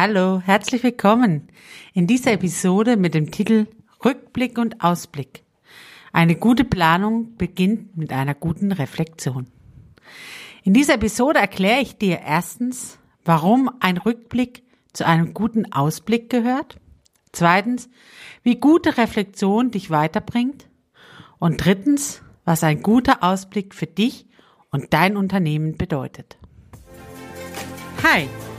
Hallo, herzlich willkommen in dieser Episode mit dem Titel Rückblick und Ausblick. Eine gute Planung beginnt mit einer guten Reflexion. In dieser Episode erkläre ich dir erstens, warum ein Rückblick zu einem guten Ausblick gehört. Zweitens, wie gute Reflexion dich weiterbringt. Und drittens, was ein guter Ausblick für dich und dein Unternehmen bedeutet. Hi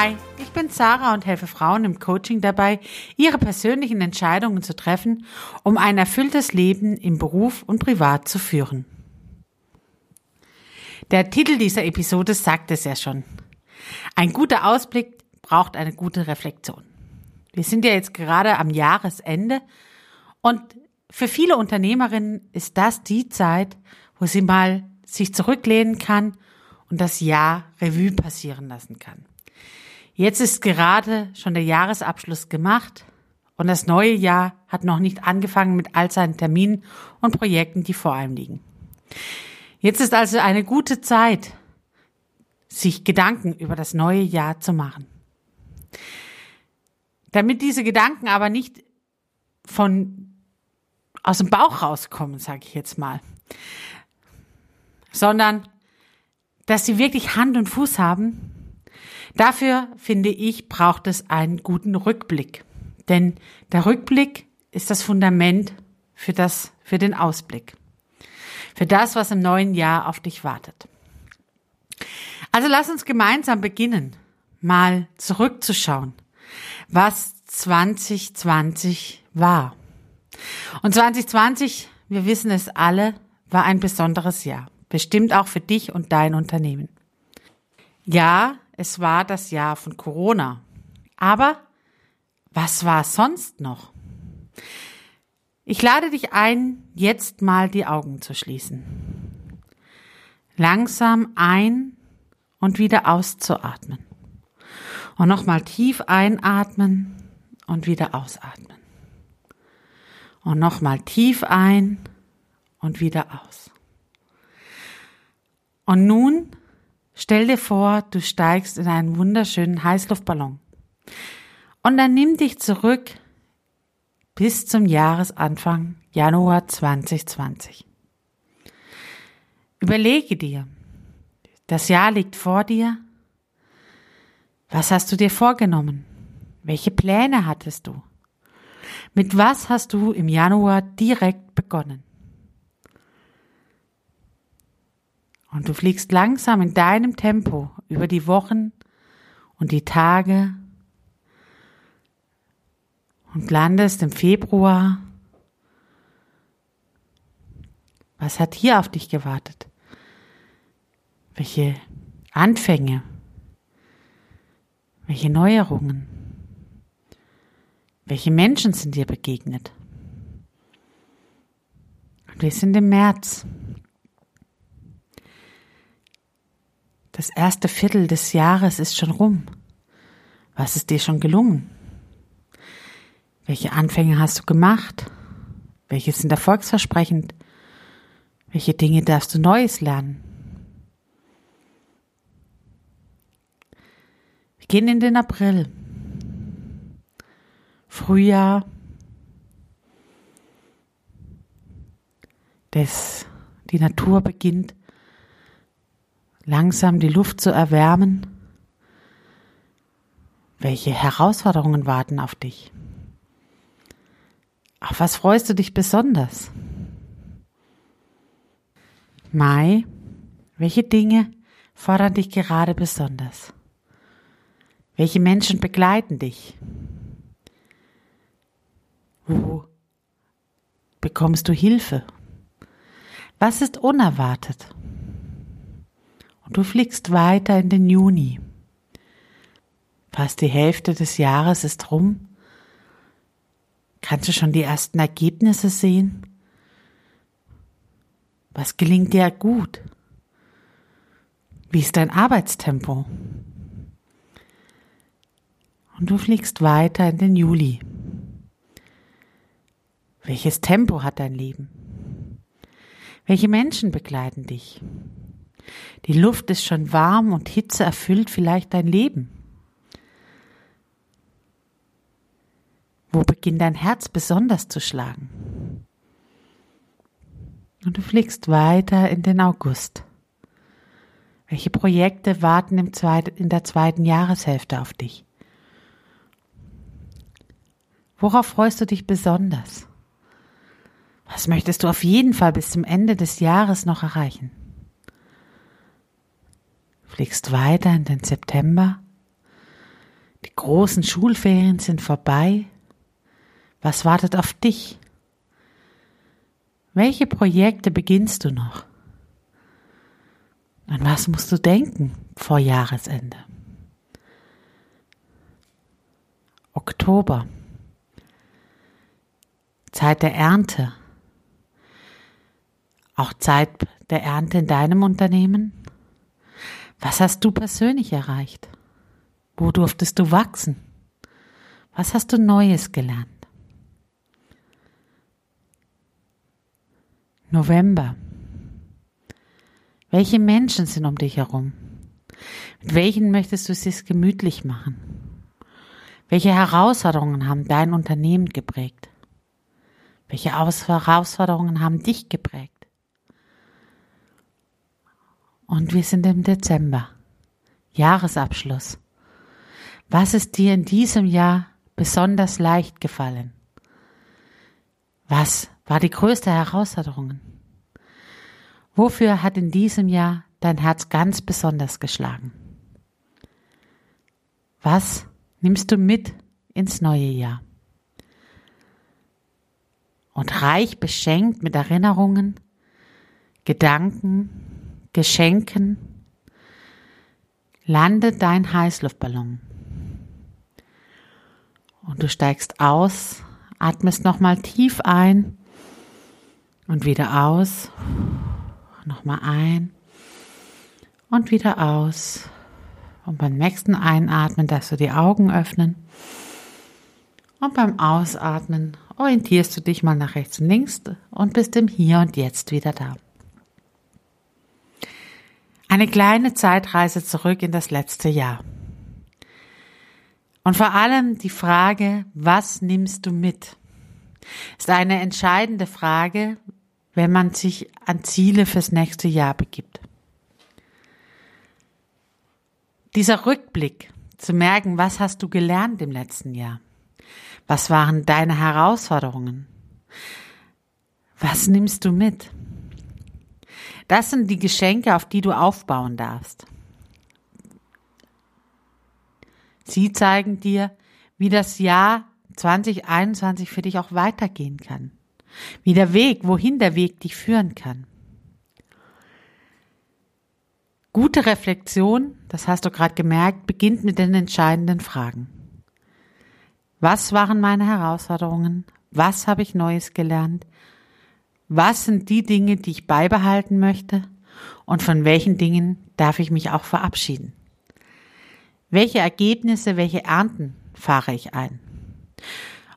Hi, ich bin Sarah und helfe Frauen im Coaching dabei, ihre persönlichen Entscheidungen zu treffen, um ein erfülltes Leben im Beruf und privat zu führen. Der Titel dieser Episode sagt es ja schon. Ein guter Ausblick braucht eine gute Reflexion. Wir sind ja jetzt gerade am Jahresende und für viele Unternehmerinnen ist das die Zeit, wo sie mal sich zurücklehnen kann und das Jahr Revue passieren lassen kann. Jetzt ist gerade schon der Jahresabschluss gemacht und das neue Jahr hat noch nicht angefangen mit all seinen Terminen und Projekten, die vor einem liegen. Jetzt ist also eine gute Zeit, sich Gedanken über das neue Jahr zu machen. Damit diese Gedanken aber nicht von aus dem Bauch rauskommen, sage ich jetzt mal, sondern dass sie wirklich Hand und Fuß haben, Dafür, finde ich, braucht es einen guten Rückblick. Denn der Rückblick ist das Fundament für das, für den Ausblick. Für das, was im neuen Jahr auf dich wartet. Also lass uns gemeinsam beginnen, mal zurückzuschauen, was 2020 war. Und 2020, wir wissen es alle, war ein besonderes Jahr. Bestimmt auch für dich und dein Unternehmen. Ja, es war das Jahr von Corona. Aber was war sonst noch? Ich lade dich ein, jetzt mal die Augen zu schließen. Langsam ein und wieder auszuatmen. Und nochmal tief einatmen und wieder ausatmen. Und nochmal tief ein und wieder aus. Und nun Stell dir vor, du steigst in einen wunderschönen Heißluftballon. Und dann nimm dich zurück bis zum Jahresanfang Januar 2020. Überlege dir, das Jahr liegt vor dir. Was hast du dir vorgenommen? Welche Pläne hattest du? Mit was hast du im Januar direkt begonnen? Und du fliegst langsam in deinem Tempo über die Wochen und die Tage und landest im Februar. Was hat hier auf dich gewartet? Welche Anfänge? Welche Neuerungen? Welche Menschen sind dir begegnet? Und wir sind im März. Das erste Viertel des Jahres ist schon rum. Was ist dir schon gelungen? Welche Anfänge hast du gemacht? Welche sind erfolgsversprechend? Welche Dinge darfst du Neues lernen? Wir gehen in den April. Frühjahr. Das, die Natur beginnt langsam die Luft zu erwärmen? Welche Herausforderungen warten auf dich? Auf was freust du dich besonders? Mai, welche Dinge fordern dich gerade besonders? Welche Menschen begleiten dich? Wo bekommst du Hilfe? Was ist unerwartet? Und du fliegst weiter in den Juni. Fast die Hälfte des Jahres ist rum. Kannst du schon die ersten Ergebnisse sehen? Was gelingt dir gut? Wie ist dein Arbeitstempo? Und du fliegst weiter in den Juli. Welches Tempo hat dein Leben? Welche Menschen begleiten dich? Die Luft ist schon warm und Hitze erfüllt vielleicht dein Leben. Wo beginnt dein Herz besonders zu schlagen? Und du fliegst weiter in den August. Welche Projekte warten im in der zweiten Jahreshälfte auf dich? Worauf freust du dich besonders? Was möchtest du auf jeden Fall bis zum Ende des Jahres noch erreichen? Fliegst weiter in den September. Die großen Schulferien sind vorbei. Was wartet auf dich? Welche Projekte beginnst du noch? An was musst du denken vor Jahresende? Oktober. Zeit der Ernte. Auch Zeit der Ernte in deinem Unternehmen? Was hast du persönlich erreicht? Wo durftest du wachsen? Was hast du Neues gelernt? November. Welche Menschen sind um dich herum? Mit welchen möchtest du es sich gemütlich machen? Welche Herausforderungen haben dein Unternehmen geprägt? Welche Herausforderungen haben dich geprägt? Und wir sind im Dezember. Jahresabschluss. Was ist dir in diesem Jahr besonders leicht gefallen? Was war die größte Herausforderung? Wofür hat in diesem Jahr dein Herz ganz besonders geschlagen? Was nimmst du mit ins neue Jahr? Und reich beschenkt mit Erinnerungen, Gedanken, Geschenken landet dein Heißluftballon. Und du steigst aus, atmest nochmal tief ein und wieder aus. Nochmal ein und wieder aus. Und beim nächsten Einatmen darfst du die Augen öffnen. Und beim Ausatmen orientierst du dich mal nach rechts und links und bist im Hier und Jetzt wieder da. Eine kleine Zeitreise zurück in das letzte Jahr. Und vor allem die Frage, was nimmst du mit? Ist eine entscheidende Frage, wenn man sich an Ziele fürs nächste Jahr begibt. Dieser Rückblick, zu merken, was hast du gelernt im letzten Jahr? Was waren deine Herausforderungen? Was nimmst du mit? Das sind die Geschenke, auf die du aufbauen darfst. Sie zeigen dir, wie das Jahr 2021 für dich auch weitergehen kann. Wie der Weg, wohin der Weg dich führen kann. Gute Reflexion, das hast du gerade gemerkt, beginnt mit den entscheidenden Fragen. Was waren meine Herausforderungen? Was habe ich Neues gelernt? Was sind die Dinge, die ich beibehalten möchte? Und von welchen Dingen darf ich mich auch verabschieden? Welche Ergebnisse, welche Ernten fahre ich ein?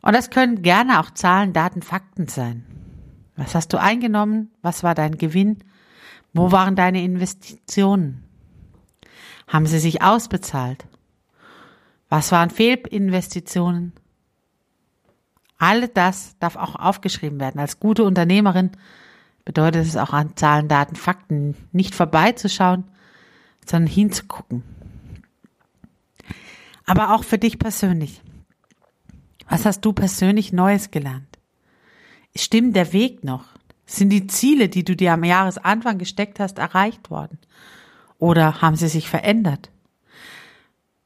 Und das können gerne auch Zahlen, Daten, Fakten sein. Was hast du eingenommen? Was war dein Gewinn? Wo waren deine Investitionen? Haben sie sich ausbezahlt? Was waren Fehlinvestitionen? All das darf auch aufgeschrieben werden. Als gute Unternehmerin bedeutet es auch an Zahlen, Daten, Fakten nicht vorbeizuschauen, sondern hinzugucken. Aber auch für dich persönlich. Was hast du persönlich Neues gelernt? Stimmt der Weg noch? Sind die Ziele, die du dir am Jahresanfang gesteckt hast, erreicht worden? Oder haben sie sich verändert?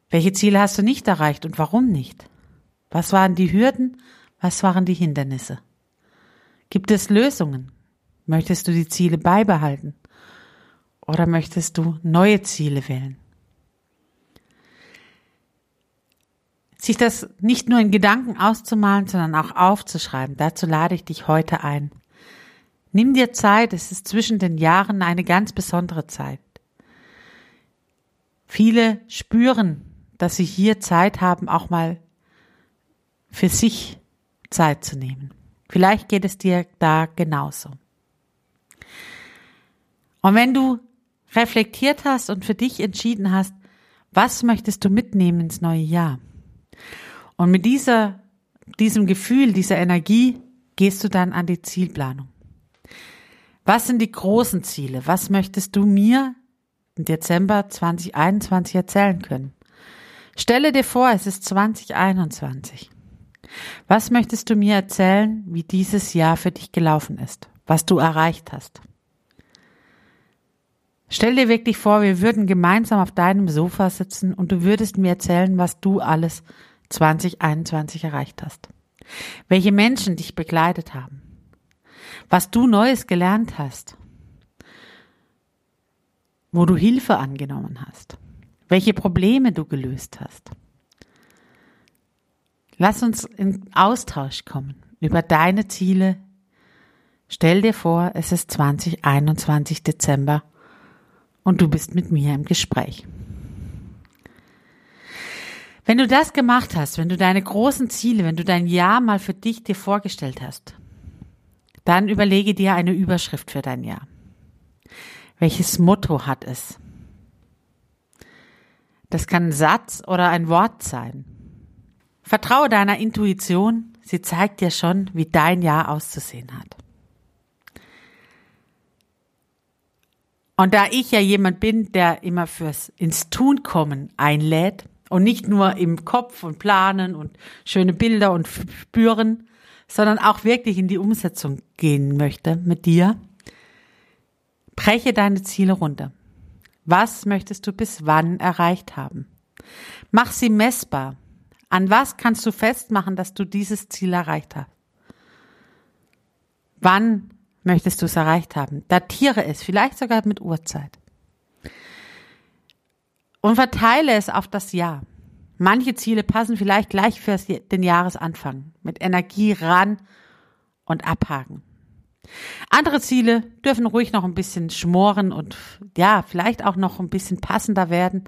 Welche Ziele hast du nicht erreicht und warum nicht? Was waren die Hürden was waren die Hindernisse? Gibt es Lösungen? Möchtest du die Ziele beibehalten? Oder möchtest du neue Ziele wählen? sich das nicht nur in Gedanken auszumalen, sondern auch aufzuschreiben. Dazu lade ich dich heute ein. Nimm dir Zeit, es ist zwischen den Jahren eine ganz besondere Zeit. Viele spüren, dass sie hier Zeit haben, auch mal für sich Zeit zu nehmen. Vielleicht geht es dir da genauso. Und wenn du reflektiert hast und für dich entschieden hast, was möchtest du mitnehmen ins neue Jahr? Und mit dieser, diesem Gefühl, dieser Energie gehst du dann an die Zielplanung. Was sind die großen Ziele? Was möchtest du mir im Dezember 2021 erzählen können? Stelle dir vor, es ist 2021. Was möchtest du mir erzählen, wie dieses Jahr für dich gelaufen ist, was du erreicht hast? Stell dir wirklich vor, wir würden gemeinsam auf deinem Sofa sitzen und du würdest mir erzählen, was du alles 2021 erreicht hast. Welche Menschen dich begleitet haben. Was du Neues gelernt hast. Wo du Hilfe angenommen hast. Welche Probleme du gelöst hast. Lass uns in Austausch kommen über deine Ziele. Stell dir vor, es ist 2021 Dezember und du bist mit mir im Gespräch. Wenn du das gemacht hast, wenn du deine großen Ziele, wenn du dein Jahr mal für dich dir vorgestellt hast, dann überlege dir eine Überschrift für dein Jahr. Welches Motto hat es? Das kann ein Satz oder ein Wort sein. Vertraue deiner Intuition, sie zeigt dir schon, wie dein Jahr auszusehen hat. Und da ich ja jemand bin, der immer fürs ins Tun kommen einlädt und nicht nur im Kopf und planen und schöne Bilder und spüren, sondern auch wirklich in die Umsetzung gehen möchte mit dir, breche deine Ziele runter. Was möchtest du bis wann erreicht haben? Mach sie messbar. An was kannst du festmachen, dass du dieses Ziel erreicht hast? Wann möchtest du es erreicht haben? Datiere es, vielleicht sogar mit Uhrzeit. Und verteile es auf das Jahr. Manche Ziele passen vielleicht gleich für den Jahresanfang. Mit Energie ran und abhaken. Andere Ziele dürfen ruhig noch ein bisschen schmoren und ja, vielleicht auch noch ein bisschen passender werden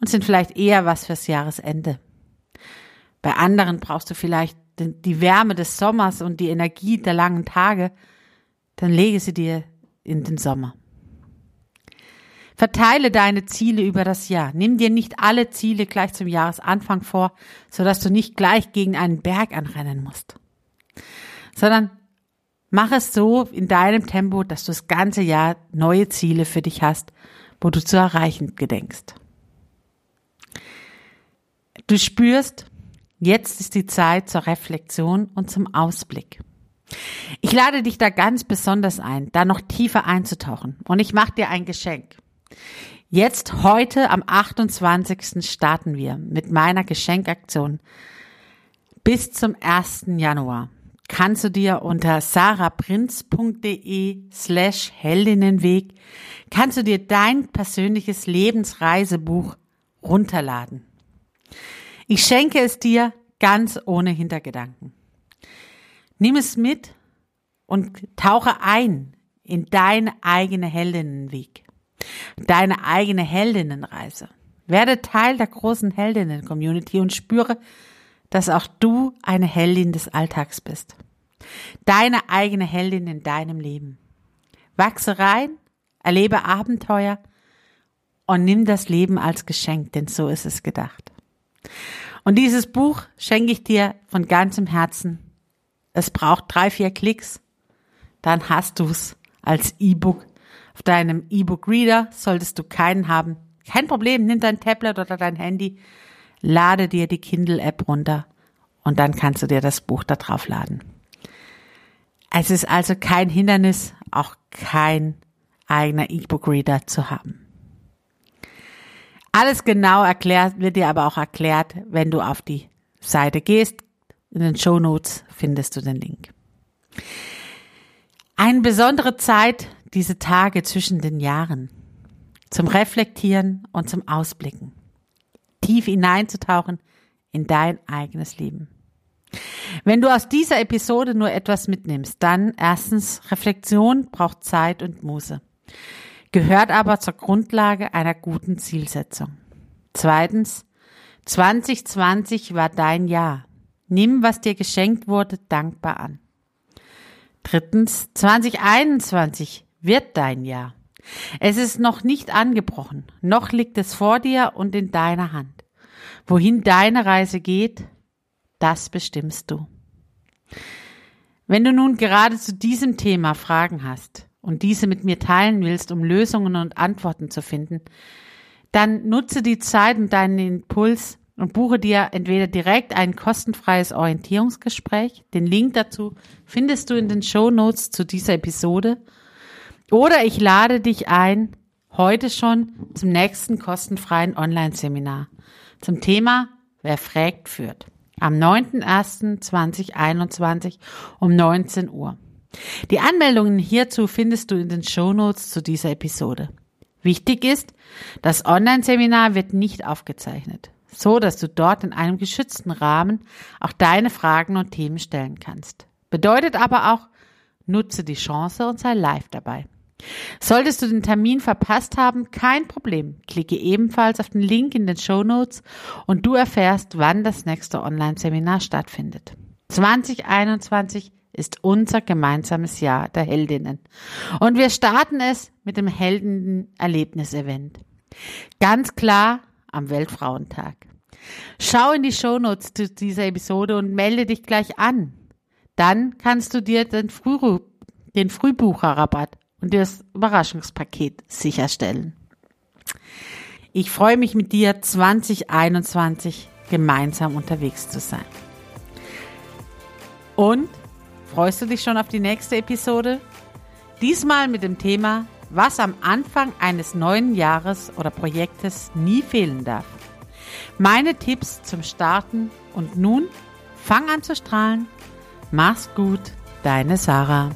und sind vielleicht eher was fürs Jahresende. Bei anderen brauchst du vielleicht die Wärme des Sommers und die Energie der langen Tage dann lege sie dir in den Sommer. Verteile deine Ziele über das Jahr. Nimm dir nicht alle Ziele gleich zum Jahresanfang vor, sodass du nicht gleich gegen einen Berg anrennen musst, sondern mach es so in deinem Tempo, dass du das ganze Jahr neue Ziele für dich hast, wo du zu erreichen gedenkst. Du spürst, jetzt ist die Zeit zur Reflexion und zum Ausblick. Ich lade dich da ganz besonders ein, da noch tiefer einzutauchen. Und ich mache dir ein Geschenk. Jetzt, heute, am 28. starten wir mit meiner Geschenkaktion. Bis zum 1. Januar kannst du dir unter saraprinz.de slash Heldinnenweg kannst du dir dein persönliches Lebensreisebuch runterladen. Ich schenke es dir ganz ohne Hintergedanken. Nimm es mit und tauche ein in deine eigene Heldinnenweg, deine eigene Heldinnenreise. Werde Teil der großen Heldinnen-Community und spüre, dass auch du eine Heldin des Alltags bist. Deine eigene Heldin in deinem Leben. Wachse rein, erlebe Abenteuer und nimm das Leben als Geschenk, denn so ist es gedacht. Und dieses Buch schenke ich dir von ganzem Herzen es braucht drei, vier Klicks, dann hast du's als E-Book. Auf deinem E-Book-Reader solltest du keinen haben. Kein Problem, nimm dein Tablet oder dein Handy, lade dir die Kindle-App runter und dann kannst du dir das Buch da drauf laden. Es ist also kein Hindernis, auch kein eigener E-Book-Reader zu haben. Alles genau erklärt, wird dir aber auch erklärt, wenn du auf die Seite gehst, in den Show Notes findest du den Link. Eine besondere Zeit, diese Tage zwischen den Jahren, zum Reflektieren und zum Ausblicken, tief hineinzutauchen in dein eigenes Leben. Wenn du aus dieser Episode nur etwas mitnimmst, dann erstens, Reflexion braucht Zeit und Muße, gehört aber zur Grundlage einer guten Zielsetzung. Zweitens, 2020 war dein Jahr. Nimm, was dir geschenkt wurde, dankbar an. Drittens, 2021 wird dein Jahr. Es ist noch nicht angebrochen, noch liegt es vor dir und in deiner Hand. Wohin deine Reise geht, das bestimmst du. Wenn du nun gerade zu diesem Thema Fragen hast und diese mit mir teilen willst, um Lösungen und Antworten zu finden, dann nutze die Zeit und deinen Impuls und buche dir entweder direkt ein kostenfreies Orientierungsgespräch. Den Link dazu findest du in den Show Notes zu dieser Episode. Oder ich lade dich ein, heute schon zum nächsten kostenfreien Online-Seminar zum Thema Wer fragt, führt. Am 9.01.2021 um 19 Uhr. Die Anmeldungen hierzu findest du in den Show Notes zu dieser Episode. Wichtig ist, das Online-Seminar wird nicht aufgezeichnet so dass du dort in einem geschützten Rahmen auch deine Fragen und Themen stellen kannst. Bedeutet aber auch, nutze die Chance und sei live dabei. Solltest du den Termin verpasst haben, kein Problem. Klicke ebenfalls auf den Link in den Show Notes und du erfährst, wann das nächste Online-Seminar stattfindet. 2021 ist unser gemeinsames Jahr der Heldinnen. Und wir starten es mit dem Helden-Erlebnis-Event. Ganz klar am Weltfrauentag. Schau in die Shownotes zu dieser Episode und melde dich gleich an. Dann kannst du dir den, Früh den Frühbucherrabatt und das Überraschungspaket sicherstellen. Ich freue mich mit dir 2021 gemeinsam unterwegs zu sein. Und freust du dich schon auf die nächste Episode? Diesmal mit dem Thema was am Anfang eines neuen Jahres oder Projektes nie fehlen darf. Meine Tipps zum Starten und nun fang an zu strahlen. Mach's gut, deine Sarah.